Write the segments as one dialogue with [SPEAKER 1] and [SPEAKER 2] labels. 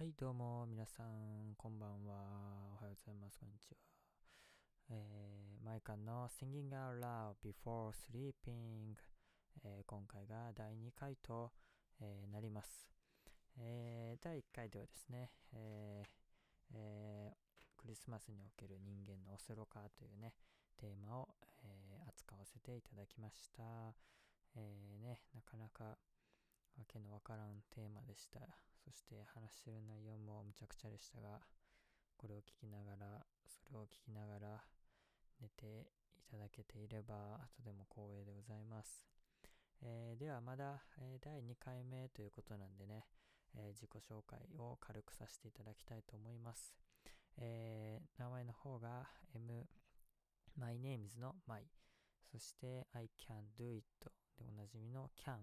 [SPEAKER 1] はい、どうも、皆さん、こんばんは。おはようございます。こんにちは。えー、マイカンの Singing Out Loud Before Sleeping、えー今回が第2回と、えーなります。えー第1回ではですね、えーえークリスマスにおける人間のオセロ化というね、テーマを、え扱わせていただきました。えーね、なかなかわけのわからんテーマでした。そして話してる内容もむちゃくちゃでしたが、これを聞きながら、それを聞きながら寝ていただけていれば、とても光栄でございます。えーではまだ、えー第2回目ということなんでね、えー自己紹介を軽くさせていただきたいと思います。え名前の方が M、My name is の My、そして I can do it でおなじみの can、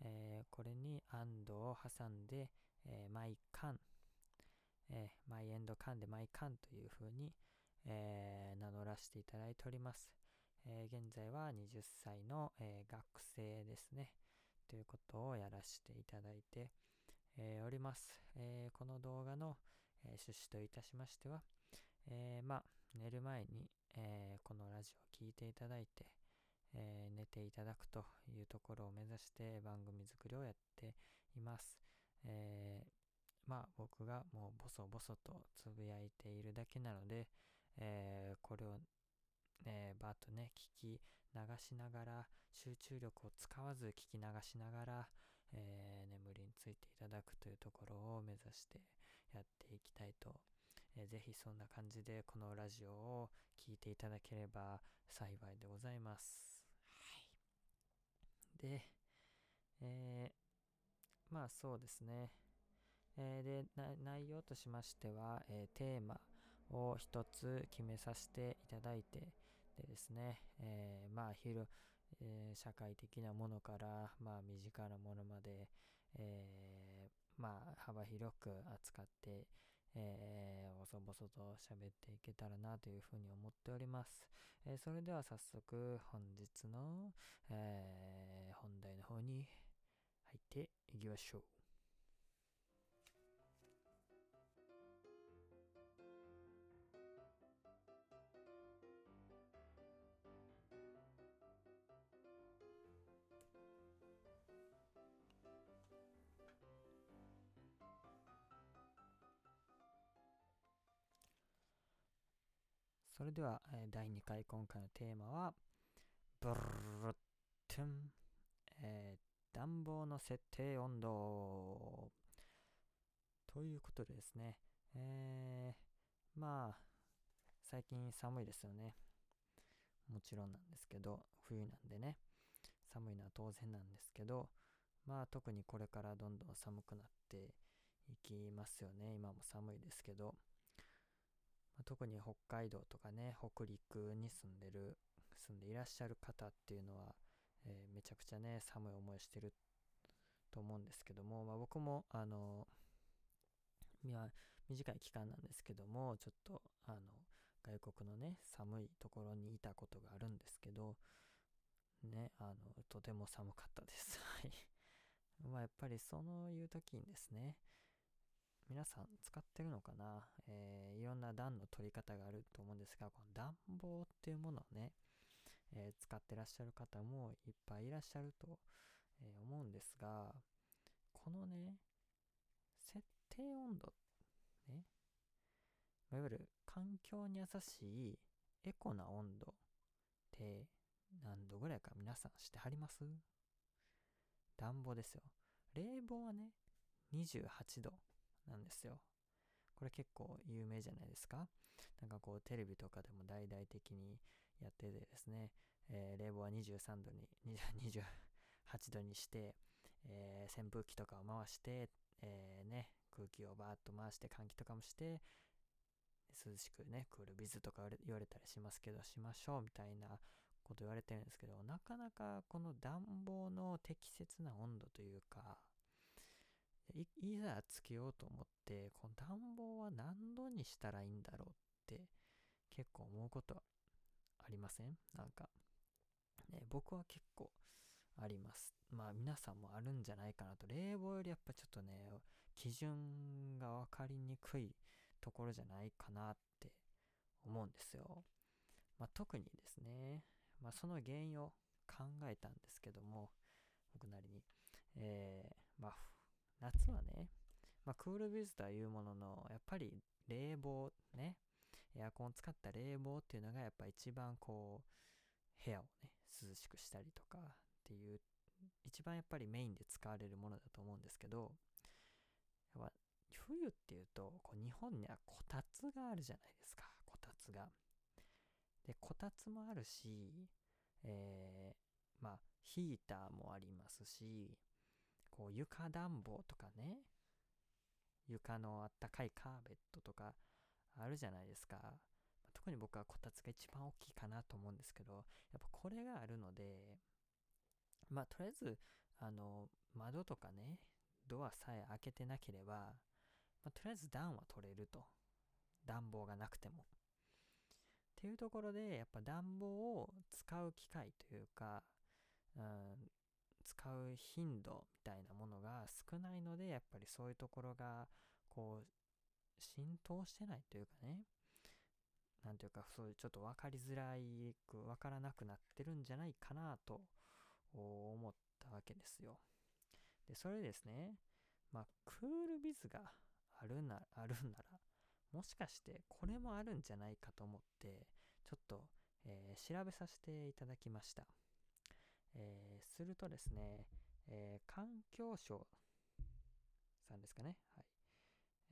[SPEAKER 1] えこれに and を挟んで、えー、my can、えー、my and can で my can という風に、えー名乗らせていただいております。え現在は20歳の、え学生ですね。ということをやらせていただいて、えおります。えこの動画の、え趣旨といたしましては、えまあ、寝る前に、えこのラジオを聴いていただいて、えー寝ていただくというところを目指して番組作りをやっています。えーまあ僕がもうボソボソとつぶやいているだけなので、えーこれを、えーバーッとね聞き流しながら集中力を使わず聞き流しながら、えー眠りについていただくというところを目指してやっていきたいと、えーぜひそんな感じでこのラジオを聞いていただければ幸いでございます。はい。で、えーまあそうですね。えーで、内容としましては、えーテーマを一つ決めさせていただいて、でですね、えーまあ広、え社会的なものから、まあ身近なものまで、えまあ幅広く扱って、えー、細々と喋っていけたらなというふうに思っております。えそれでは早速本日の、え本題の方に入っていきましょう。それでは、第2回今回のテーマは、ブルルルトゥン、えー暖房の設定温度ということでですね、えーまあ、最近寒いですよね。もちろんなんですけど、冬なんでね、寒いのは当然なんですけど、まあ特にこれからどんどん寒くなっていきますよね。今も寒いですけど、まあ特に北海道とかね、北陸に住んでる、住んでいらっしゃる方っていうのは、えーめちゃくちゃね、寒い思いしてると思うんですけども、まあ僕も、あの、いや短い期間なんですけども、ちょっと、あの、外国のね、寒いところにいたことがあるんですけど、ね、あの、とても寒かったです。はい。まあやっぱりそういう時にですね、皆さん使ってるのかな、えーいろんな暖の取り方があると思うんですが、この暖房っていうものをね、えー使ってらっしゃる方もいっぱいいらっしゃると、え思うんですが、このね、設定温度、ね、いわゆる環境に優しいエコな温度って何度ぐらいか皆さん知ってはります？暖房ですよ。冷房はね、28度なんですよ。これ結構有名じゃないですかなんかこうテレビとかでも大々的にやっててですね、えー冷房は23度に、28度にして、えー扇風機とかを回して、えーね、空気をバーッと回して換気とかもして、涼しくね、クールビズとか言われたりしますけど、しましょうみたいなこと言われてるんですけど、なかなかこの暖房の適切な温度というか、いいざつけようと思って、この暖房は何度にしたらいいんだろうって結構思うことありません？なんか、ね、僕は結構あります。まあ皆さんもあるんじゃないかなと。冷房よりやっぱちょっとね、基準が分かりにくいところじゃないかなって思うんですよ。まあ、特にですね、まあ、その原因を考えたんですけども、僕なりに。えー、まあ、夏はね、まあ、クールビズとはいうものの、やっぱり冷房ね、エアコンを使った冷房っていうのがやっぱ一番こう、部屋をね、涼しくしたりとかっていう、一番やっぱりメインで使われるものだと思うんですけど、やっぱ冬っていうと、こう日本にはこたつがあるじゃないですか、こたつが。で、こたつもあるし、えー、まあ、ヒーターもありますし、こう床暖房とかね、床のあったかいカーペットとかあるじゃないですか。特に僕はこたつが一番大きいかなと思うんですけど、やっぱこれがあるので、まあとりあえず、あの、窓とかね、ドアさえ開けてなければ、まあ、とりあえず暖は取れると。暖房がなくても。っていうところで、やっぱ暖房を使う機会というか、うん、使う頻度みたいなものが少ないので、やっぱりそういうところが、こう、浸透してないというかね、なんていうか、そういうちょっと分かりづらいく、分からなくなってるんじゃないかなと思ったわけですよ。で、それですね、まあ、クールビズがあるな、あるなら、もしかしてこれもあるんじゃないかと思って、ちょっと、えー、調べさせていただきました。えー、するとですね、えー、環境省さんですかね。はい。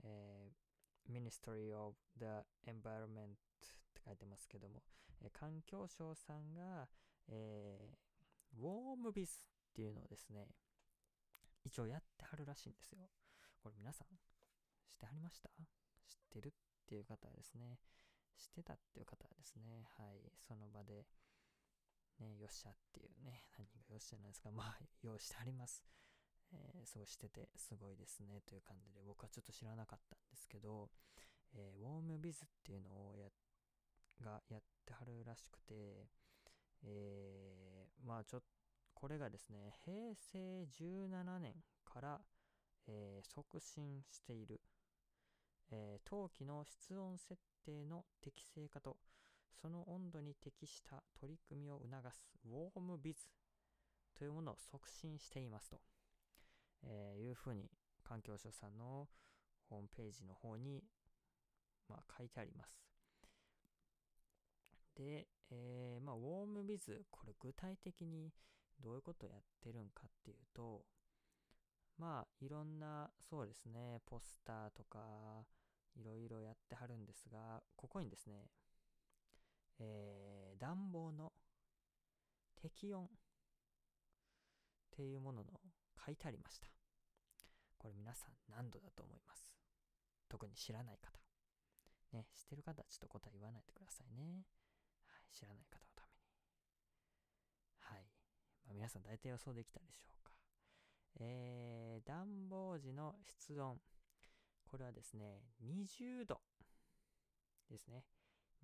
[SPEAKER 1] えー、Ministry of the Environment って書いてますけども、えー、環境省さんが、えー、ウォームビスっていうのをですね、一応やってはるらしいんですよ。これ皆さん、知ってはりました？知ってるっていう方はですね、知ってたっていう方はですね、はい、その場で、ね、よっしゃっていうね、何がよっしゃなんですか、まあ、用意してあります。えー、そうしてて、すごいですね、という感じで、僕はちょっと知らなかったんですけど、えー、ウォームビズっていうのをや、がやってはるらしくて、えー、まあちょっと、これがですね、平成17年から、えー、促進している、えー、陶器の室温設定の適正化と、その温度に適した取り組みを促すウォームビズというものを促進していますと、えー、いうふうに環境省さんのホームページの方に、まあ、書いてあります。で、えー、まあ、ウォームビズ、これ具体的にどういうことをやってるんかっていうと、まあ、いろんな、そうですね、ポスターとか、いろいろやってはるんですが、ここにですね、えー、暖房の適温っていうものの書いてありました。これ皆さん何度だと思います？特に知らない方。ね、知ってる方はちょっと答え言わないでくださいね。はい、知らない方のために。はい。まあ、皆さん大体予想できたでしょうか。えー、暖房時の室温。これはですね、20度ですね。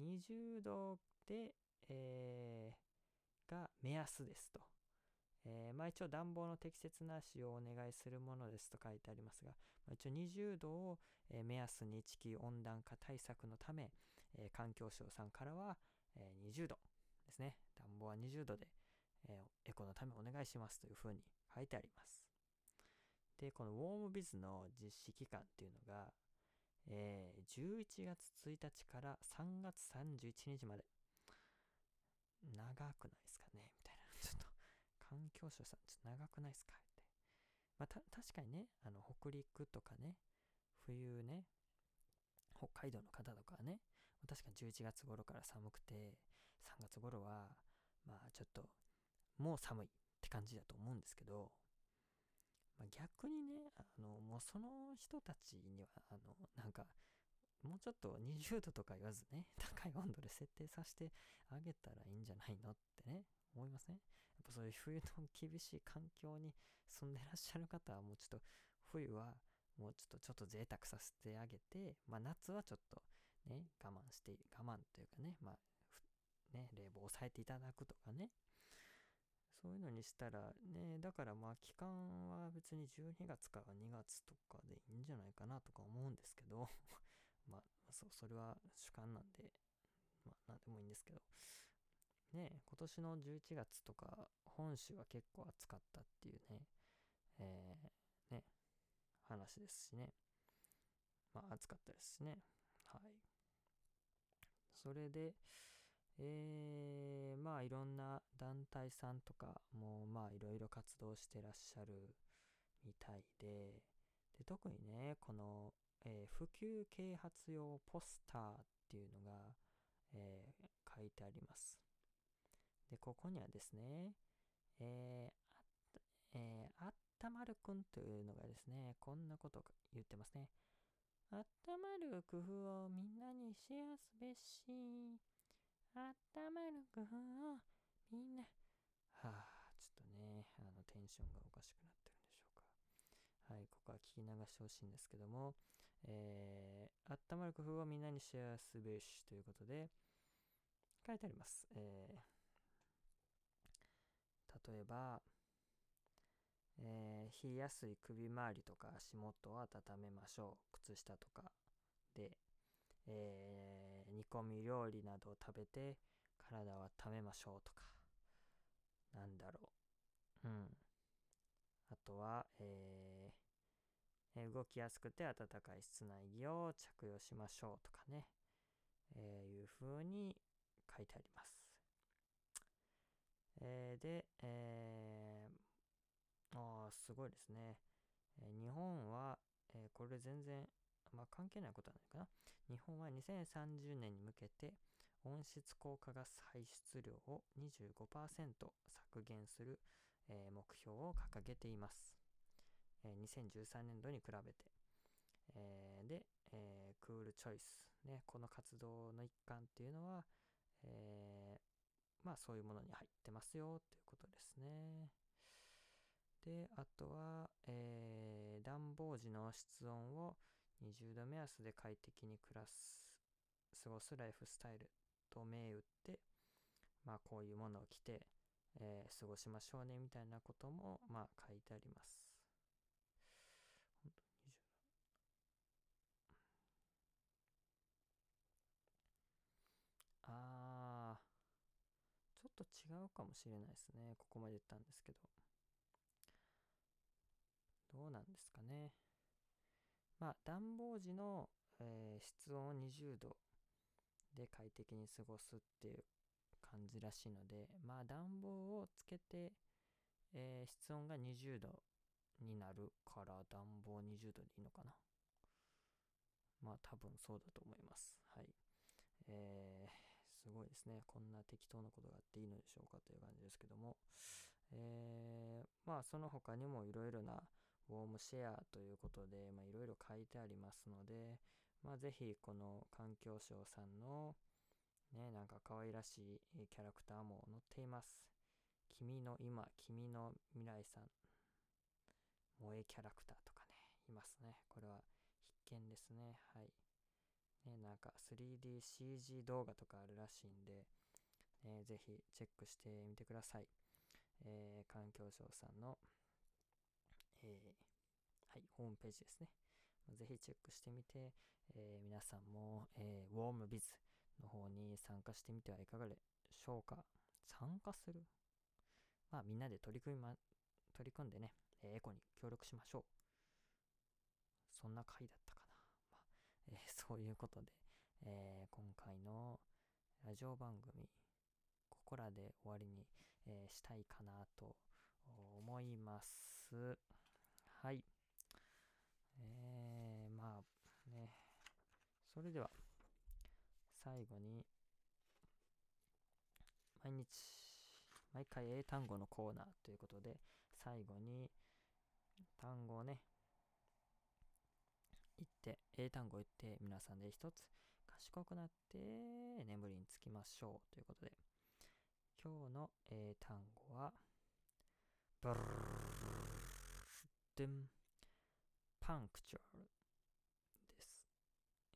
[SPEAKER 1] 20度で、えー、が目安ですと。えー、まあ一応暖房の適切な使用をお願いするものですと書いてありますが、まあ、一応20度を、え、目安に地球温暖化対策のため、え、環境省さんからは、え20度ですね。暖房は20度で、えエコのためお願いしますというふうに書いてあります。で、このウォームビズの実施期間っていうのが、えー、11月1日から3月31日まで。長くないですかね。環境省さん、ちょっと長くないですか？って。まあ、た、確かにね、あの、北陸とかね、冬ね、北海道の方とかはね、確かに11月頃から寒くて、3月頃は、まあちょっと、もう寒いって感じだと思うんですけど、まあ、逆にね、あの、もうその人たちには、あの、なんか、もうちょっと20度とか言わずね、高い温度で設定させてあげたらいいんじゃないのってね、思いません、っぱそういう冬の厳しい環境に住んでらっしゃる方はもうちょっと冬はもうちょっとちょっと贅沢させてあげて、まあ夏はちょっとね、我慢して、我慢というかね、まあ、ね、冷房を抑えていただくとかね、そういうのにしたらね、だからまあ期間は別に12月から2月とかでいいんじゃないかなとか思うんですけど まあそ、それは主観なんで、まあなんでもいいんですけど、ね、今年の11月とか本州は結構暑かったっていうね、えー、ね、話ですしね。まあ暑かったですしね。はい。それで、えー、まあいろんな団体さんとかもまあいろいろ活動してらっしゃるみたいで、で特にね、この、えー、普及啓発用ポスターっていうのが、えー、書いてあります。で、ここにはですね、えー、あったえー、あったまるくんというのがですね、こんなこと言ってますね。あったまる工夫をみんなにシェアすべし。あったまる工夫をみんな。はあ、ちょっとね、あの、テンションがおかしくなってるんでしょうか。はい、ここは聞き流してほしいんですけども、えー、あったまる工夫をみんなにシェアすべしということで、書いてあります。えー、例えば、えー、冷えやすい首周りとか足元を温めましょう。靴下とかで、えー、煮込み料理などを食べて体を温めましょうとか、なんだろう。うん。あとは、えー、動きやすくて暖かい室内着を着用しましょうとかね、えー、いう風に書いてあります。えー、で、えー、あ、すごいですね。え、日本は、え、これ全然、まあ、関係ないことはないかな。日本は2030年に向けて温室効果ガス排出量を25%削減する、え、目標を掲げています。えー、2013年度に比べて。え、で、え、クールチョイス、ね、この活動の一環っていうのは、え、まあそういうものに入ってますよということですね。で、あとは、えー、暖房時の室温を20度目安で快適に暮らす、過ごすライフスタイルと銘打って、まあこういうものを着て、えー、過ごしましょうねみたいなことも、まあ書いてあります。ああ、ちょっと違うかもしれないですね。ここまで言ったんですけど。どうなんですかね。まあ、暖房時の、えー、室温20度で快適に過ごすっていう感じらしいので、まあ、暖房をつけて、えー、室温が20度になるから暖房20度でいいのかな。まあ、多分そうだと思います。はい。えー、すごいですね。こんな適当なことがあっていいのでしょうかという感じですけども、えー、まあ、その他にもいろいろなウォームシェアということで、まあ、いろいろ書いてありますので、まあ、ぜひこの環境省さんのね、なんか可愛らしいキャラクターも載っています。君の今、君の未来さん、萌えキャラクターとかね、いますね。これは必見ですね。はい。ね、なんか 3DCG 動画とかあるらしいんで、ね、ぜひチェックしてみてください。えー、環境省さんのえー、はい、ホームページですね。ぜひチェックしてみて、えー、皆さんも、えー、ウォームビズの方に参加してみてはいかがでしょうか。参加する？まあみんなで取り組みま、取り組んでねえ、エコに協力しましょう。そんな回だったか。えー、そういうことで、えー、今回のラジオ番組、ここらで終わりに、えー、したいかなと思います。はい。えー、まあね、それでは、最後に、毎日、毎回英単語のコーナーということで、最後に単語をね、言って、英単語言って、皆さんで一つ賢くなって眠りにつきましょうということで、今日の英単語は、ブルーでん、パンクチュアルです。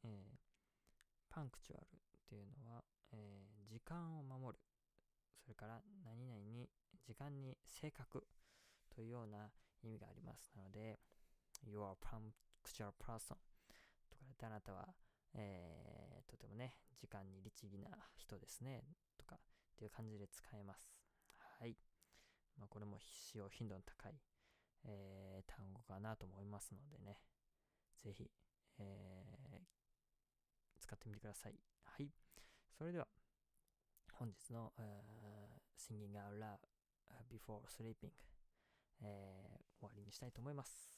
[SPEAKER 1] えー、パンクチュアルっていうのは、えー、時間を守る。それから何々に、時間に正確というような意味があります。なので、You are punctual person とかあなたは、えー、とてもね、時間に律儀な人ですね、とかっていう感じで使えます。はい。まあ、これも使用頻度の高い、えー、単語かなと思いますのでね、ぜひ、えー、使ってみてください。はい。それでは、本日の、uh, Singing Out Loud Before Sleeping、えー、終わりにしたいと思います。